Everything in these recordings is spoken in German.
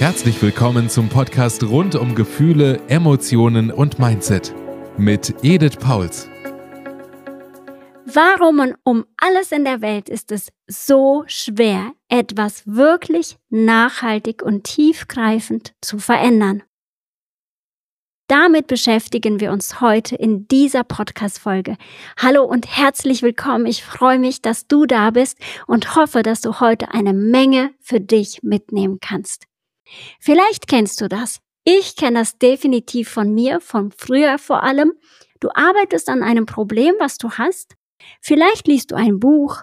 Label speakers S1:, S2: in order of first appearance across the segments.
S1: Herzlich willkommen zum Podcast rund um Gefühle, Emotionen und Mindset mit Edith Pauls.
S2: Warum um alles in der Welt ist es so schwer, etwas wirklich nachhaltig und tiefgreifend zu verändern? Damit beschäftigen wir uns heute in dieser Podcast-Folge. Hallo und herzlich willkommen. Ich freue mich, dass du da bist und hoffe, dass du heute eine Menge für dich mitnehmen kannst. Vielleicht kennst du das. Ich kenne das definitiv von mir, von früher vor allem. Du arbeitest an einem Problem, was du hast. Vielleicht liest du ein Buch,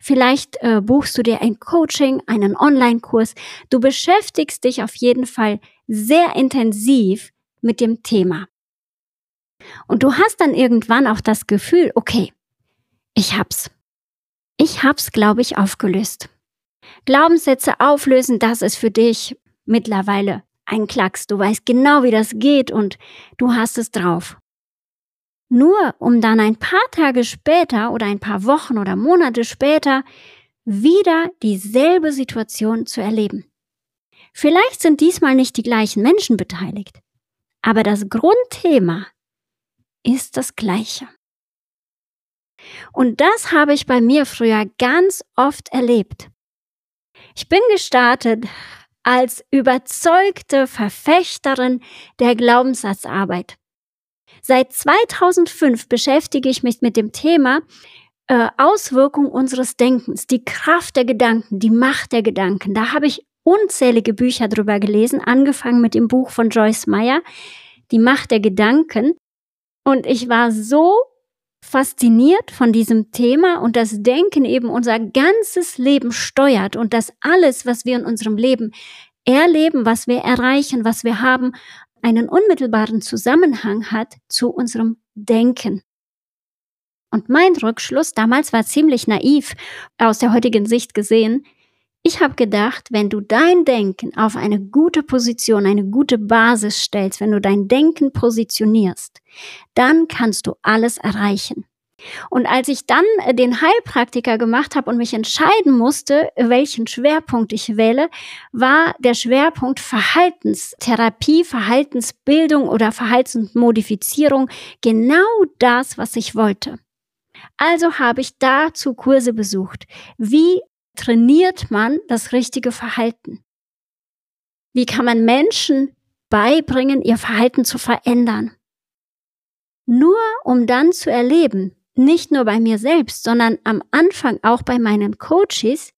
S2: Vielleicht äh, buchst du dir ein Coaching, einen Online-Kurs. Du beschäftigst dich auf jeden Fall sehr intensiv mit dem Thema. Und du hast dann irgendwann auch das Gefühl, okay, ich hab's. Ich hab's, glaube ich, aufgelöst. Glaubenssätze auflösen, das ist für dich mittlerweile ein Klacks. Du weißt genau, wie das geht und du hast es drauf. Nur um dann ein paar Tage später oder ein paar Wochen oder Monate später wieder dieselbe Situation zu erleben. Vielleicht sind diesmal nicht die gleichen Menschen beteiligt. Aber das Grundthema ist das gleiche. Und das habe ich bei mir früher ganz oft erlebt. Ich bin gestartet als überzeugte Verfechterin der Glaubenssatzarbeit. Seit 2005 beschäftige ich mich mit dem Thema äh, Auswirkung unseres Denkens, die Kraft der Gedanken, die Macht der Gedanken. Da habe ich unzählige Bücher drüber gelesen, angefangen mit dem Buch von Joyce Meyer, Die Macht der Gedanken. Und ich war so fasziniert von diesem Thema und das Denken eben unser ganzes Leben steuert und dass alles, was wir in unserem Leben erleben, was wir erreichen, was wir haben, einen unmittelbaren Zusammenhang hat zu unserem Denken. Und mein Rückschluss damals war ziemlich naiv aus der heutigen Sicht gesehen. Ich habe gedacht, wenn du dein Denken auf eine gute Position, eine gute Basis stellst, wenn du dein Denken positionierst, dann kannst du alles erreichen. Und als ich dann äh, den Heilpraktiker gemacht habe und mich entscheiden musste, welchen Schwerpunkt ich wähle, war der Schwerpunkt Verhaltenstherapie, Verhaltensbildung oder Verhaltensmodifizierung genau das, was ich wollte. Also habe ich dazu Kurse besucht. Wie trainiert man das richtige Verhalten? Wie kann man Menschen beibringen, ihr Verhalten zu verändern? Nur um dann zu erleben, nicht nur bei mir selbst, sondern am Anfang auch bei meinen Coaches,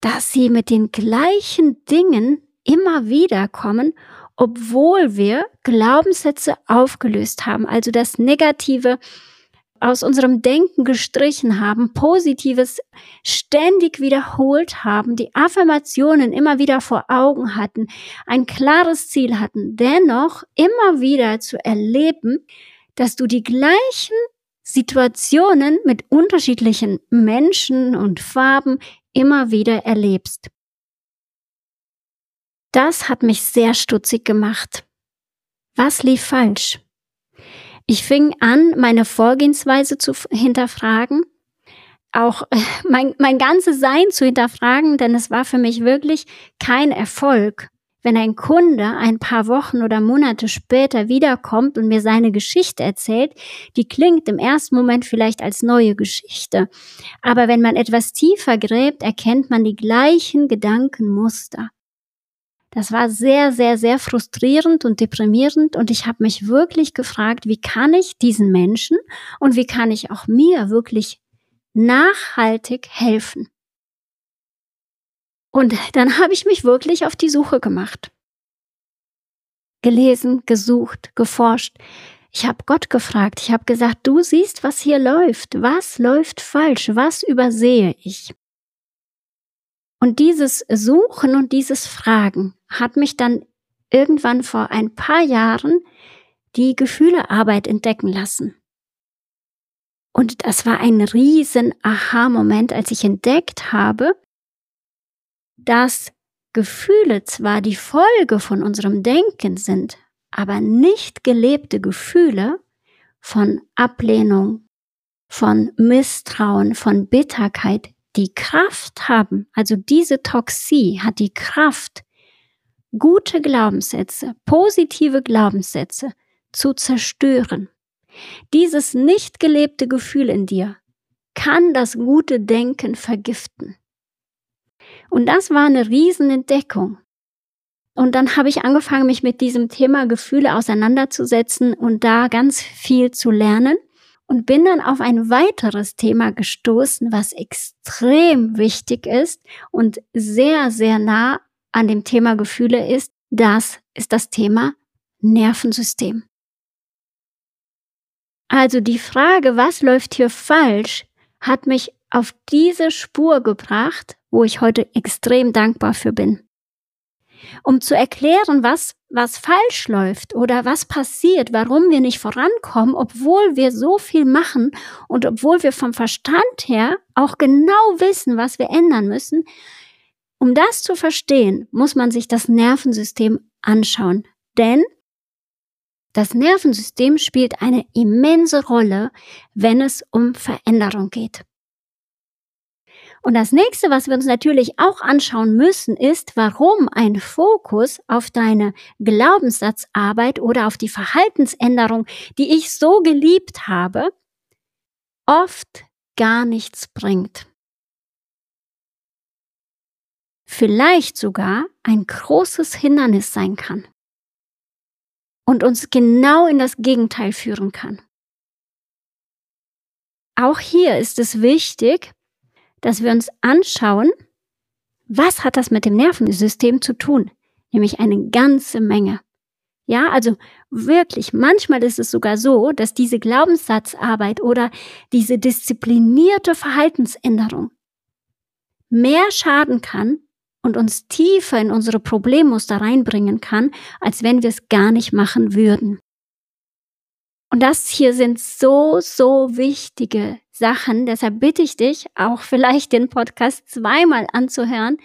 S2: dass sie mit den gleichen Dingen immer wieder kommen, obwohl wir Glaubenssätze aufgelöst haben, also das Negative aus unserem Denken gestrichen haben, Positives ständig wiederholt haben, die Affirmationen immer wieder vor Augen hatten, ein klares Ziel hatten, dennoch immer wieder zu erleben, dass du die gleichen Situationen mit unterschiedlichen Menschen und Farben immer wieder erlebst. Das hat mich sehr stutzig gemacht. Was lief falsch? Ich fing an, meine Vorgehensweise zu hinterfragen, auch mein, mein ganzes Sein zu hinterfragen, denn es war für mich wirklich kein Erfolg. Wenn ein Kunde ein paar Wochen oder Monate später wiederkommt und mir seine Geschichte erzählt, die klingt im ersten Moment vielleicht als neue Geschichte. Aber wenn man etwas tiefer gräbt, erkennt man die gleichen Gedankenmuster. Das war sehr, sehr, sehr frustrierend und deprimierend und ich habe mich wirklich gefragt, wie kann ich diesen Menschen und wie kann ich auch mir wirklich nachhaltig helfen. Und dann habe ich mich wirklich auf die Suche gemacht. Gelesen, gesucht, geforscht. Ich habe Gott gefragt. Ich habe gesagt, du siehst, was hier läuft. Was läuft falsch? Was übersehe ich? Und dieses Suchen und dieses Fragen hat mich dann irgendwann vor ein paar Jahren die Gefühlearbeit entdecken lassen. Und das war ein riesen Aha-Moment, als ich entdeckt habe, dass Gefühle zwar die Folge von unserem Denken sind, aber nicht gelebte Gefühle von Ablehnung, von Misstrauen, von Bitterkeit die Kraft haben, also diese Toxie hat die Kraft, gute Glaubenssätze, positive Glaubenssätze zu zerstören. Dieses nicht gelebte Gefühl in dir kann das gute Denken vergiften. Und das war eine Riesenentdeckung. Und dann habe ich angefangen, mich mit diesem Thema Gefühle auseinanderzusetzen und da ganz viel zu lernen und bin dann auf ein weiteres Thema gestoßen, was extrem wichtig ist und sehr, sehr nah an dem Thema Gefühle ist. Das ist das Thema Nervensystem. Also die Frage, was läuft hier falsch, hat mich auf diese Spur gebracht, wo ich heute extrem dankbar für bin. Um zu erklären, was, was falsch läuft oder was passiert, warum wir nicht vorankommen, obwohl wir so viel machen und obwohl wir vom Verstand her auch genau wissen, was wir ändern müssen, um das zu verstehen, muss man sich das Nervensystem anschauen. Denn das Nervensystem spielt eine immense Rolle, wenn es um Veränderung geht. Und das nächste, was wir uns natürlich auch anschauen müssen, ist, warum ein Fokus auf deine Glaubenssatzarbeit oder auf die Verhaltensänderung, die ich so geliebt habe, oft gar nichts bringt. Vielleicht sogar ein großes Hindernis sein kann und uns genau in das Gegenteil führen kann. Auch hier ist es wichtig, dass wir uns anschauen, was hat das mit dem Nervensystem zu tun? Nämlich eine ganze Menge. Ja, also wirklich, manchmal ist es sogar so, dass diese Glaubenssatzarbeit oder diese disziplinierte Verhaltensänderung mehr schaden kann und uns tiefer in unsere Problemmuster reinbringen kann, als wenn wir es gar nicht machen würden. Und das hier sind so, so wichtige Sachen. Deshalb bitte ich dich, auch vielleicht den Podcast zweimal anzuhören,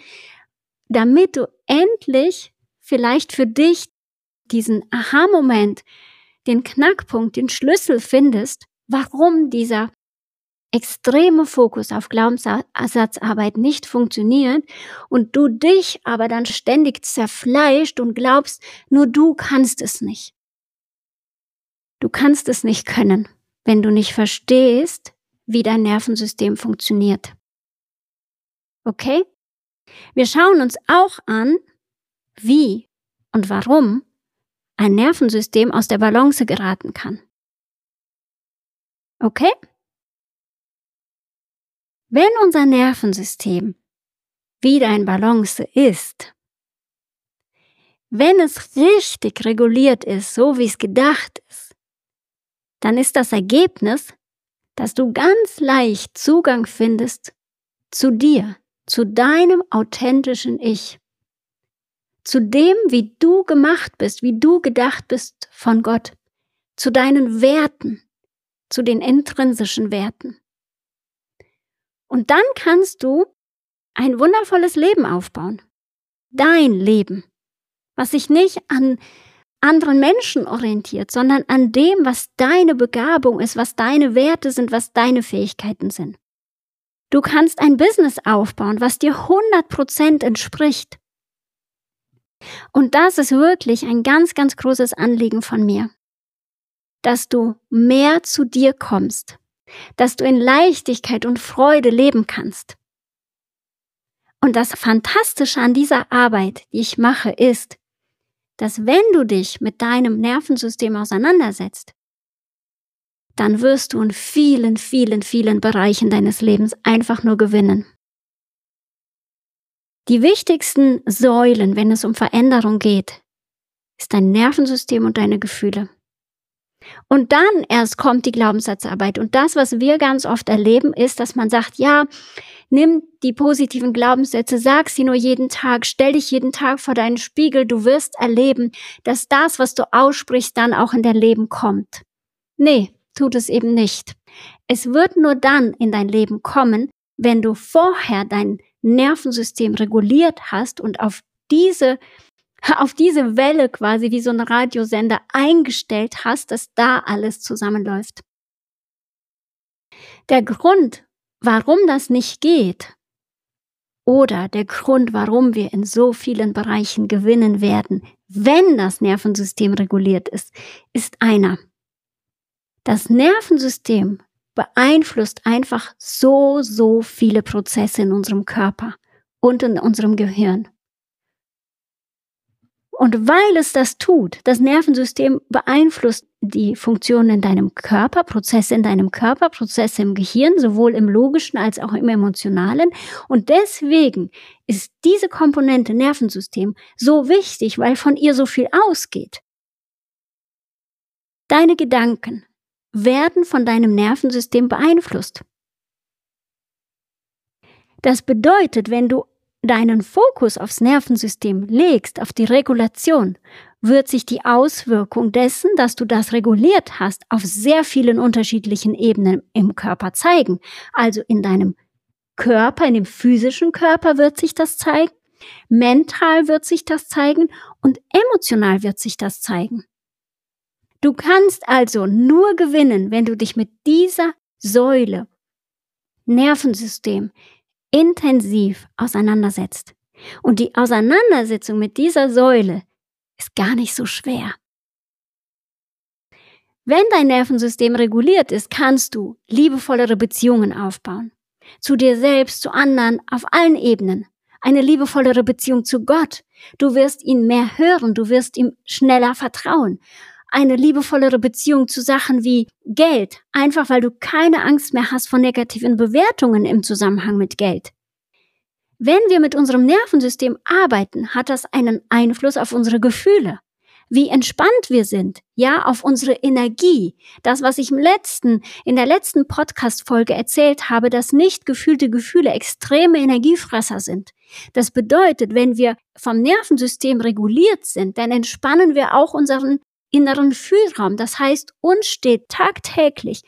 S2: damit du endlich vielleicht für dich diesen Aha-Moment, den Knackpunkt, den Schlüssel findest, warum dieser extreme Fokus auf Glaubensersatzarbeit nicht funktioniert und du dich aber dann ständig zerfleischt und glaubst, nur du kannst es nicht. Du kannst es nicht können, wenn du nicht verstehst, wie dein Nervensystem funktioniert. Okay? Wir schauen uns auch an, wie und warum ein Nervensystem aus der Balance geraten kann. Okay? Wenn unser Nervensystem wieder in Balance ist, wenn es richtig reguliert ist, so wie es gedacht ist, dann ist das Ergebnis, dass du ganz leicht Zugang findest zu dir, zu deinem authentischen Ich, zu dem, wie du gemacht bist, wie du gedacht bist von Gott, zu deinen Werten, zu den intrinsischen Werten. Und dann kannst du ein wundervolles Leben aufbauen. Dein Leben, was sich nicht an anderen Menschen orientiert, sondern an dem, was deine Begabung ist, was deine Werte sind, was deine Fähigkeiten sind. Du kannst ein Business aufbauen, was dir 100% entspricht. Und das ist wirklich ein ganz, ganz großes Anliegen von mir, dass du mehr zu dir kommst, dass du in Leichtigkeit und Freude leben kannst. Und das Fantastische an dieser Arbeit, die ich mache, ist, dass wenn du dich mit deinem Nervensystem auseinandersetzt, dann wirst du in vielen, vielen, vielen Bereichen deines Lebens einfach nur gewinnen. Die wichtigsten Säulen, wenn es um Veränderung geht, ist dein Nervensystem und deine Gefühle. Und dann erst kommt die Glaubenssatzarbeit. Und das, was wir ganz oft erleben, ist, dass man sagt, ja, Nimm die positiven Glaubenssätze, sag sie nur jeden Tag, stell dich jeden Tag vor deinen Spiegel, du wirst erleben, dass das, was du aussprichst, dann auch in dein Leben kommt. Nee, tut es eben nicht. Es wird nur dann in dein Leben kommen, wenn du vorher dein Nervensystem reguliert hast und auf diese auf diese Welle quasi wie so ein Radiosender eingestellt hast, dass da alles zusammenläuft. Der Grund, Warum das nicht geht, oder der Grund, warum wir in so vielen Bereichen gewinnen werden, wenn das Nervensystem reguliert ist, ist einer. Das Nervensystem beeinflusst einfach so, so viele Prozesse in unserem Körper und in unserem Gehirn. Und weil es das tut, das Nervensystem beeinflusst die Funktionen in deinem Körper, Prozesse in deinem Körper, Prozesse im Gehirn, sowohl im logischen als auch im emotionalen. Und deswegen ist diese Komponente Nervensystem so wichtig, weil von ihr so viel ausgeht. Deine Gedanken werden von deinem Nervensystem beeinflusst. Das bedeutet, wenn du deinen Fokus aufs Nervensystem legst, auf die Regulation, wird sich die Auswirkung dessen, dass du das reguliert hast, auf sehr vielen unterschiedlichen Ebenen im Körper zeigen. Also in deinem Körper, in dem physischen Körper wird sich das zeigen, mental wird sich das zeigen und emotional wird sich das zeigen. Du kannst also nur gewinnen, wenn du dich mit dieser Säule Nervensystem intensiv auseinandersetzt. Und die Auseinandersetzung mit dieser Säule ist gar nicht so schwer. Wenn dein Nervensystem reguliert ist, kannst du liebevollere Beziehungen aufbauen. Zu dir selbst, zu anderen, auf allen Ebenen. Eine liebevollere Beziehung zu Gott. Du wirst ihn mehr hören, du wirst ihm schneller vertrauen. Eine liebevollere Beziehung zu Sachen wie Geld, einfach weil du keine Angst mehr hast vor negativen Bewertungen im Zusammenhang mit Geld. Wenn wir mit unserem Nervensystem arbeiten, hat das einen Einfluss auf unsere Gefühle. Wie entspannt wir sind, ja, auf unsere Energie. Das, was ich im letzten, in der letzten Podcast-Folge erzählt habe, dass nicht gefühlte Gefühle extreme Energiefresser sind. Das bedeutet, wenn wir vom Nervensystem reguliert sind, dann entspannen wir auch unseren inneren Fühlraum. Das heißt, uns steht tagtäglich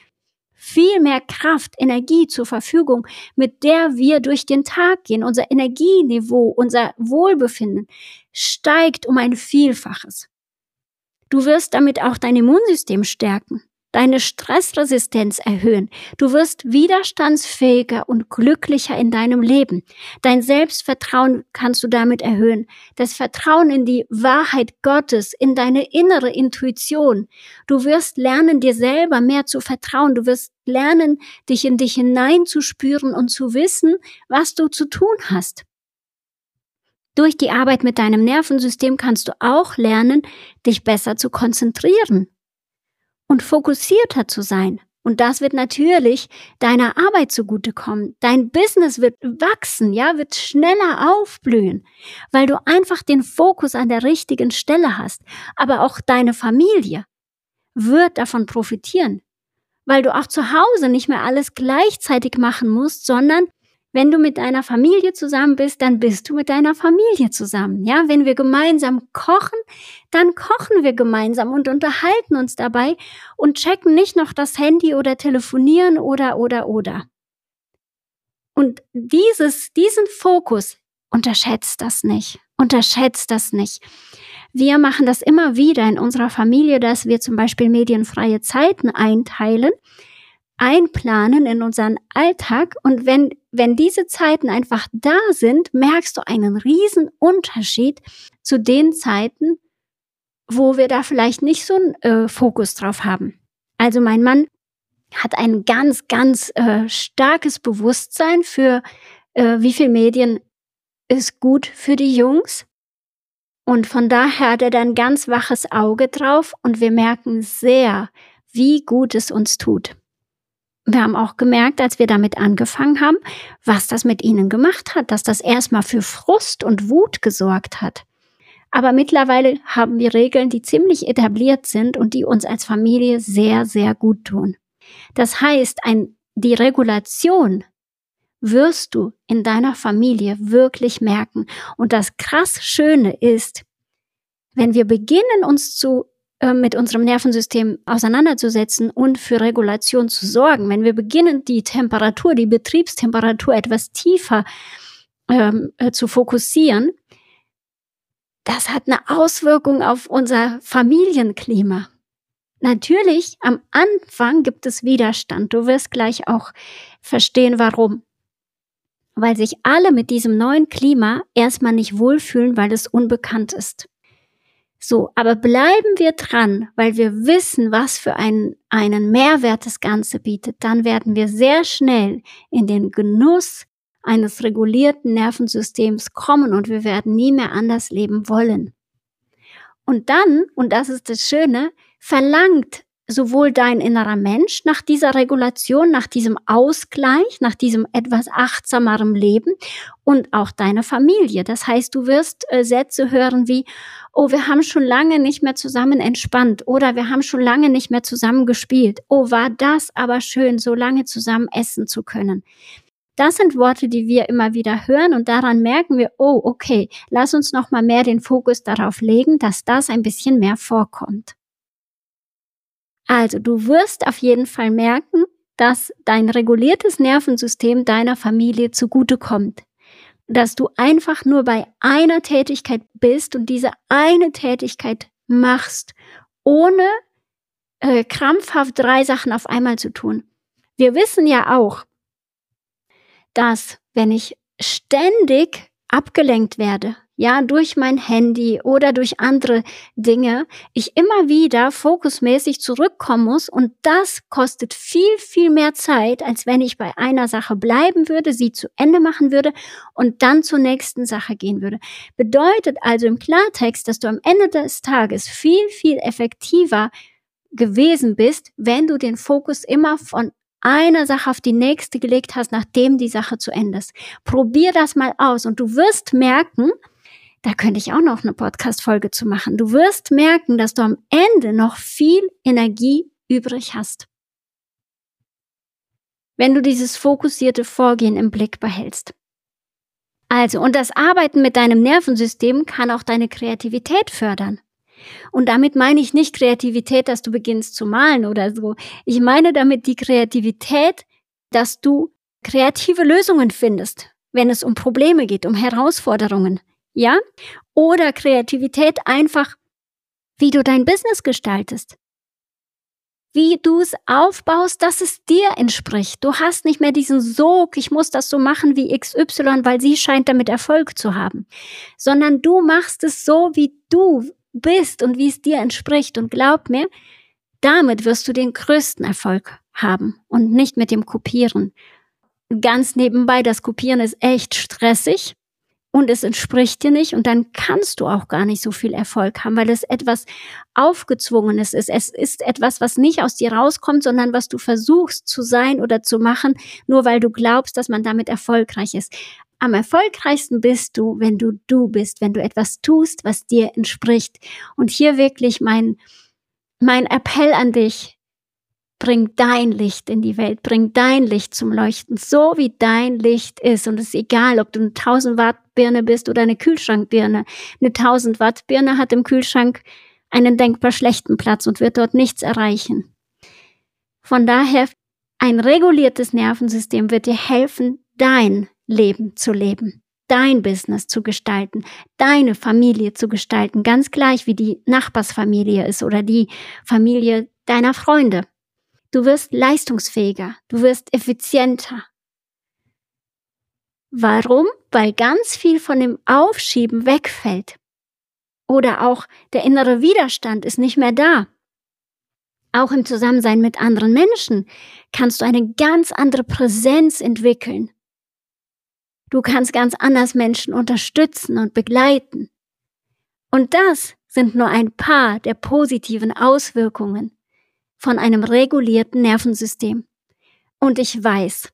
S2: viel mehr Kraft, Energie zur Verfügung, mit der wir durch den Tag gehen. Unser Energieniveau, unser Wohlbefinden steigt um ein Vielfaches. Du wirst damit auch dein Immunsystem stärken deine Stressresistenz erhöhen. Du wirst widerstandsfähiger und glücklicher in deinem Leben. Dein Selbstvertrauen kannst du damit erhöhen. Das Vertrauen in die Wahrheit Gottes, in deine innere Intuition. Du wirst lernen, dir selber mehr zu vertrauen. Du wirst lernen, dich in dich hineinzuspüren und zu wissen, was du zu tun hast. Durch die Arbeit mit deinem Nervensystem kannst du auch lernen, dich besser zu konzentrieren und fokussierter zu sein. Und das wird natürlich deiner Arbeit zugutekommen. Dein Business wird wachsen, ja, wird schneller aufblühen, weil du einfach den Fokus an der richtigen Stelle hast. Aber auch deine Familie wird davon profitieren, weil du auch zu Hause nicht mehr alles gleichzeitig machen musst, sondern wenn du mit deiner Familie zusammen bist, dann bist du mit deiner Familie zusammen. Ja, wenn wir gemeinsam kochen, dann kochen wir gemeinsam und unterhalten uns dabei und checken nicht noch das Handy oder telefonieren oder, oder, oder. Und dieses, diesen Fokus, unterschätzt das nicht. Unterschätzt das nicht. Wir machen das immer wieder in unserer Familie, dass wir zum Beispiel medienfreie Zeiten einteilen einplanen in unseren Alltag und wenn, wenn diese Zeiten einfach da sind, merkst du einen riesen Unterschied zu den Zeiten, wo wir da vielleicht nicht so einen äh, Fokus drauf haben. Also mein Mann hat ein ganz, ganz äh, starkes Bewusstsein für, äh, wie viel Medien ist gut für die Jungs. Und von daher hat er dann ganz waches Auge drauf und wir merken sehr, wie gut es uns tut wir haben auch gemerkt, als wir damit angefangen haben, was das mit ihnen gemacht hat, dass das erstmal für Frust und Wut gesorgt hat. Aber mittlerweile haben wir Regeln, die ziemlich etabliert sind und die uns als Familie sehr, sehr gut tun. Das heißt, ein, die Regulation wirst du in deiner Familie wirklich merken. Und das krass Schöne ist, wenn wir beginnen, uns zu mit unserem Nervensystem auseinanderzusetzen und für Regulation zu sorgen. Wenn wir beginnen, die Temperatur, die Betriebstemperatur etwas tiefer ähm, äh, zu fokussieren, das hat eine Auswirkung auf unser Familienklima. Natürlich, am Anfang gibt es Widerstand. Du wirst gleich auch verstehen, warum. weil sich alle mit diesem neuen Klima erstmal nicht wohlfühlen, weil es unbekannt ist. So, aber bleiben wir dran, weil wir wissen, was für einen, einen Mehrwert das Ganze bietet, dann werden wir sehr schnell in den Genuss eines regulierten Nervensystems kommen und wir werden nie mehr anders leben wollen. Und dann, und das ist das Schöne, verlangt sowohl dein innerer Mensch nach dieser Regulation, nach diesem Ausgleich, nach diesem etwas achtsameren Leben und auch deine Familie. Das heißt, du wirst äh, Sätze hören wie, oh, wir haben schon lange nicht mehr zusammen entspannt oder wir haben schon lange nicht mehr zusammen gespielt. Oh, war das aber schön, so lange zusammen essen zu können. Das sind Worte, die wir immer wieder hören und daran merken wir, oh, okay, lass uns noch mal mehr den Fokus darauf legen, dass das ein bisschen mehr vorkommt. Also du wirst auf jeden Fall merken, dass dein reguliertes Nervensystem deiner Familie zugutekommt. Dass du einfach nur bei einer Tätigkeit bist und diese eine Tätigkeit machst, ohne äh, krampfhaft drei Sachen auf einmal zu tun. Wir wissen ja auch, dass wenn ich ständig abgelenkt werde, ja, durch mein Handy oder durch andere Dinge, ich immer wieder fokusmäßig zurückkommen muss und das kostet viel, viel mehr Zeit, als wenn ich bei einer Sache bleiben würde, sie zu Ende machen würde und dann zur nächsten Sache gehen würde. Bedeutet also im Klartext, dass du am Ende des Tages viel, viel effektiver gewesen bist, wenn du den Fokus immer von einer Sache auf die nächste gelegt hast, nachdem die Sache zu Ende ist. Probier das mal aus und du wirst merken, da könnte ich auch noch eine Podcast-Folge zu machen. Du wirst merken, dass du am Ende noch viel Energie übrig hast. Wenn du dieses fokussierte Vorgehen im Blick behältst. Also, und das Arbeiten mit deinem Nervensystem kann auch deine Kreativität fördern. Und damit meine ich nicht Kreativität, dass du beginnst zu malen oder so. Ich meine damit die Kreativität, dass du kreative Lösungen findest, wenn es um Probleme geht, um Herausforderungen ja? Oder Kreativität einfach, wie du dein Business gestaltest. Wie du es aufbaust, dass es dir entspricht. Du hast nicht mehr diesen Sog, ich muss das so machen wie XY, weil sie scheint damit Erfolg zu haben. Sondern du machst es so, wie du bist und wie es dir entspricht. Und glaub mir, damit wirst du den größten Erfolg haben und nicht mit dem Kopieren. Ganz nebenbei, das Kopieren ist echt stressig und es entspricht dir nicht und dann kannst du auch gar nicht so viel Erfolg haben, weil es etwas aufgezwungenes ist. Es ist etwas, was nicht aus dir rauskommt, sondern was du versuchst zu sein oder zu machen, nur weil du glaubst, dass man damit erfolgreich ist. Am erfolgreichsten bist du, wenn du du bist, wenn du etwas tust, was dir entspricht. Und hier wirklich mein, mein Appell an dich, Bring dein Licht in die Welt, bring dein Licht zum Leuchten, so wie dein Licht ist. Und es ist egal, ob du eine 1000 Watt Birne bist oder eine Kühlschrankbirne. Eine 1000 Watt Birne hat im Kühlschrank einen denkbar schlechten Platz und wird dort nichts erreichen. Von daher, ein reguliertes Nervensystem wird dir helfen, dein Leben zu leben, dein Business zu gestalten, deine Familie zu gestalten, ganz gleich wie die Nachbarsfamilie ist oder die Familie deiner Freunde. Du wirst leistungsfähiger, du wirst effizienter. Warum? Weil ganz viel von dem Aufschieben wegfällt. Oder auch der innere Widerstand ist nicht mehr da. Auch im Zusammensein mit anderen Menschen kannst du eine ganz andere Präsenz entwickeln. Du kannst ganz anders Menschen unterstützen und begleiten. Und das sind nur ein paar der positiven Auswirkungen von einem regulierten Nervensystem. Und ich weiß,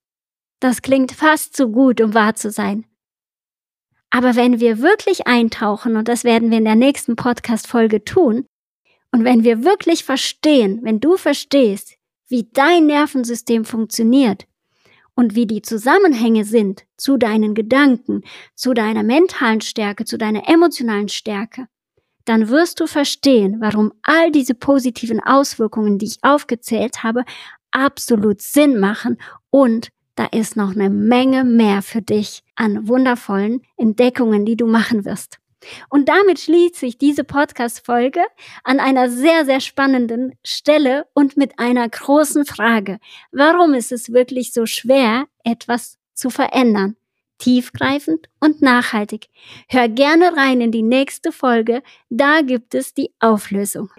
S2: das klingt fast zu gut, um wahr zu sein. Aber wenn wir wirklich eintauchen, und das werden wir in der nächsten Podcast-Folge tun, und wenn wir wirklich verstehen, wenn du verstehst, wie dein Nervensystem funktioniert und wie die Zusammenhänge sind zu deinen Gedanken, zu deiner mentalen Stärke, zu deiner emotionalen Stärke, dann wirst du verstehen, warum all diese positiven Auswirkungen, die ich aufgezählt habe, absolut Sinn machen und da ist noch eine Menge mehr für dich an wundervollen Entdeckungen, die du machen wirst. Und damit schließt sich diese Podcast-Folge an einer sehr, sehr spannenden Stelle und mit einer großen Frage. Warum ist es wirklich so schwer, etwas zu verändern? tiefgreifend und nachhaltig. Hör gerne rein in die nächste Folge, da gibt es die Auflösung.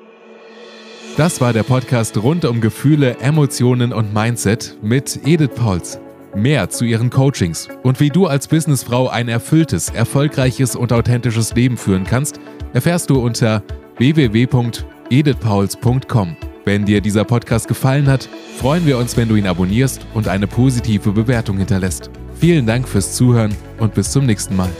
S1: Das war der Podcast rund um Gefühle, Emotionen und Mindset mit Edith Pauls. Mehr zu ihren Coachings und wie du als Businessfrau ein erfülltes, erfolgreiches und authentisches Leben führen kannst, erfährst du unter www.edithpauls.com. Wenn dir dieser Podcast gefallen hat, freuen wir uns, wenn du ihn abonnierst und eine positive Bewertung hinterlässt. Vielen Dank fürs Zuhören und bis zum nächsten Mal.